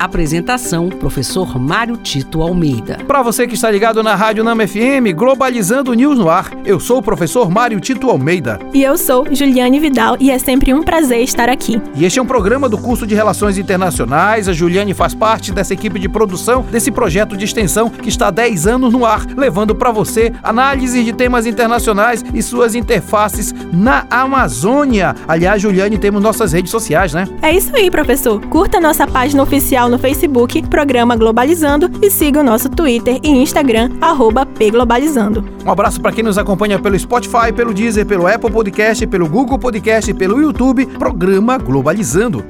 Apresentação: Professor Mário Tito Almeida. Para você que está ligado na Rádio Nama FM, Globalizando News no ar, eu sou o professor Mário Tito Almeida. E eu sou Juliane Vidal e é sempre um prazer estar aqui. E este é um programa do curso de Relações Internacionais. A Juliane faz parte dessa equipe de produção desse projeto de extensão que está há 10 anos no ar, levando para você análise de temas internacionais e suas interfaces na Amazônia. Aliás, Juliane, temos nossas redes sociais, né? É isso aí, professor. Curta nossa página oficial no Facebook, Programa Globalizando, e siga o nosso Twitter e Instagram, arroba pglobalizando. Um abraço para quem nos acompanha pelo Spotify, pelo Deezer, pelo Apple Podcast, pelo Google Podcast e pelo YouTube, Programa Globalizando.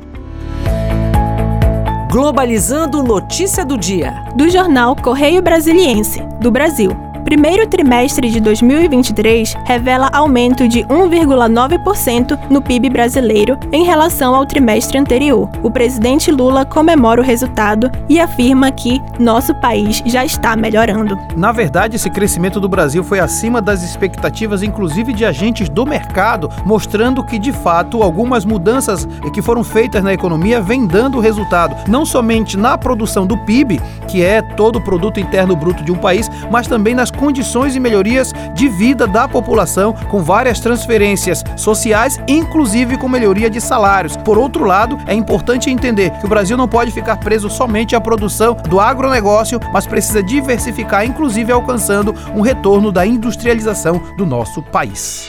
Globalizando notícia do dia. Do jornal Correio Brasiliense, do Brasil. Primeiro trimestre de 2023 revela aumento de 1,9% no PIB brasileiro em relação ao trimestre anterior. O presidente Lula comemora o resultado e afirma que nosso país já está melhorando. Na verdade, esse crescimento do Brasil foi acima das expectativas, inclusive de agentes do mercado, mostrando que de fato algumas mudanças que foram feitas na economia vêm dando resultado, não somente na produção do PIB, que é todo o produto interno bruto de um país, mas também nas condições e melhorias de vida da população, com várias transferências sociais, inclusive com melhoria de salários. Por outro lado, é importante entender que o Brasil não pode ficar preso somente à produção do agronegócio, mas precisa diversificar, inclusive alcançando um retorno da industrialização do nosso país.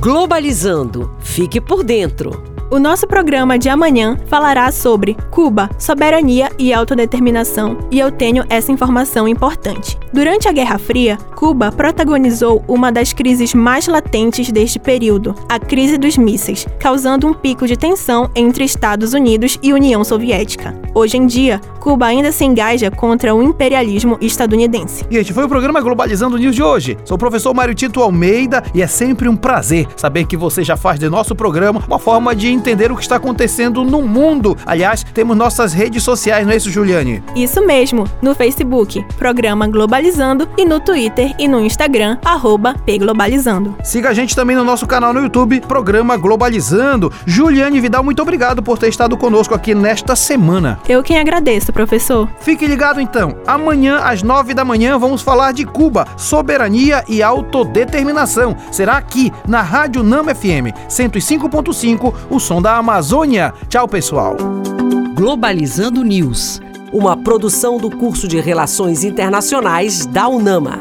Globalizando. Fique por dentro. O nosso programa de amanhã falará sobre Cuba, soberania e autodeterminação, e eu tenho essa informação importante. Durante a Guerra Fria, Cuba protagonizou uma das crises mais latentes deste período, a crise dos mísseis, causando um pico de tensão entre Estados Unidos e União Soviética. Hoje em dia, Cuba ainda se engaja contra o imperialismo estadunidense. E este foi o programa Globalizando News de hoje. Sou o professor Mário Tito Almeida e é sempre um prazer saber que você já faz de nosso programa uma forma de entender o que está acontecendo no mundo. Aliás, temos nossas redes sociais, não é isso, Juliane? Isso mesmo, no Facebook, Programa Globalizando, e no Twitter e no Instagram, arroba pglobalizando. Siga a gente também no nosso canal no YouTube, Programa Globalizando. Juliane Vidal, muito obrigado por ter estado conosco aqui nesta semana. Eu quem agradeço, professor. Fique ligado então. Amanhã, às nove da manhã, vamos falar de Cuba, soberania e autodeterminação. Será aqui na Rádio Nama FM 105.5, o som da Amazônia. Tchau, pessoal. Globalizando News. Uma produção do curso de Relações Internacionais da UNAMA.